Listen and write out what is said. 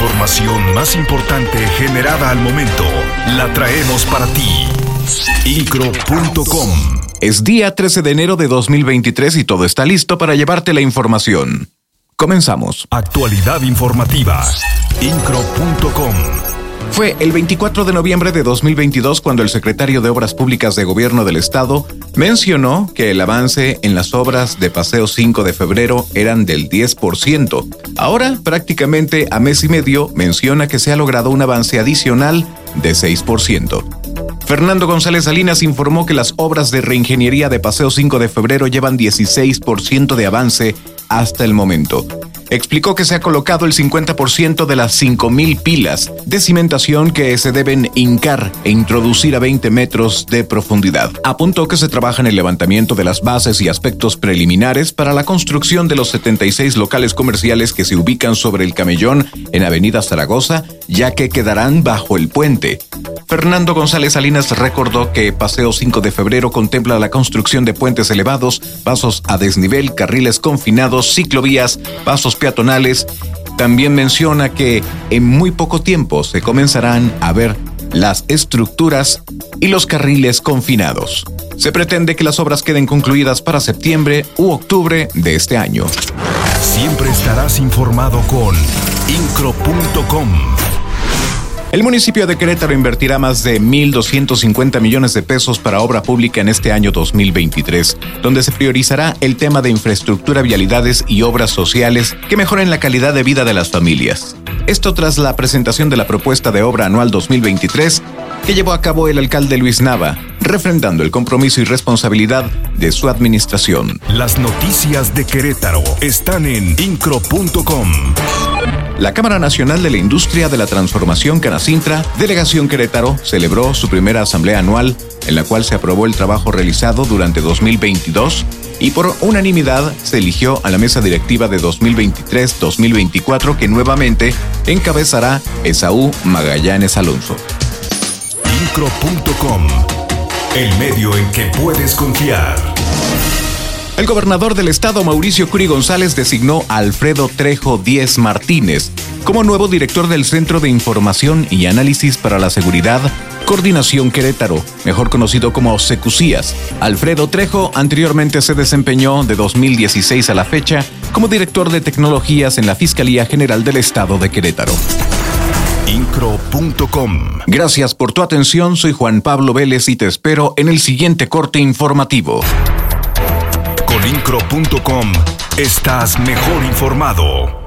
información más importante generada al momento la traemos para ti. Incro.com Es día 13 de enero de 2023 y todo está listo para llevarte la información. Comenzamos. Actualidad informativa. Incro.com Fue el 24 de noviembre de 2022 cuando el secretario de Obras Públicas de Gobierno del Estado mencionó que el avance en las obras de Paseo 5 de febrero eran del 10%. Ahora, prácticamente a mes y medio, menciona que se ha logrado un avance adicional de 6%. Fernando González Salinas informó que las obras de reingeniería de Paseo 5 de febrero llevan 16% de avance hasta el momento. Explicó que se ha colocado el 50% de las 5.000 pilas de cimentación que se deben hincar e introducir a 20 metros de profundidad. Apuntó que se trabaja en el levantamiento de las bases y aspectos preliminares para la construcción de los 76 locales comerciales que se ubican sobre el camellón en Avenida Zaragoza, ya que quedarán bajo el puente. Fernando González Salinas recordó que Paseo 5 de febrero contempla la construcción de puentes elevados, pasos a desnivel, carriles confinados, ciclovías, pasos peatonales. También menciona que en muy poco tiempo se comenzarán a ver las estructuras y los carriles confinados. Se pretende que las obras queden concluidas para septiembre u octubre de este año. Siempre estarás informado con Incro.com. El municipio de Querétaro invertirá más de 1.250 millones de pesos para obra pública en este año 2023, donde se priorizará el tema de infraestructura, vialidades y obras sociales que mejoren la calidad de vida de las familias. Esto tras la presentación de la propuesta de obra anual 2023 que llevó a cabo el alcalde Luis Nava, refrendando el compromiso y responsabilidad de su administración. Las noticias de Querétaro están en Incro.com. La Cámara Nacional de la Industria de la Transformación Canacintra, Delegación Querétaro, celebró su primera asamblea anual en la cual se aprobó el trabajo realizado durante 2022 y por unanimidad se eligió a la mesa directiva de 2023-2024 que nuevamente encabezará Esaú Magallanes Alonso. Incro.com. El medio en que puedes confiar. El gobernador del estado, Mauricio Curi González, designó a Alfredo Trejo Díez Martínez como nuevo director del Centro de Información y Análisis para la Seguridad, Coordinación Querétaro, mejor conocido como Secusías. Alfredo Trejo anteriormente se desempeñó de 2016 a la fecha como director de tecnologías en la Fiscalía General del Estado de Querétaro. Incro.com. Gracias por tu atención, soy Juan Pablo Vélez y te espero en el siguiente corte informativo. Estás mejor informado.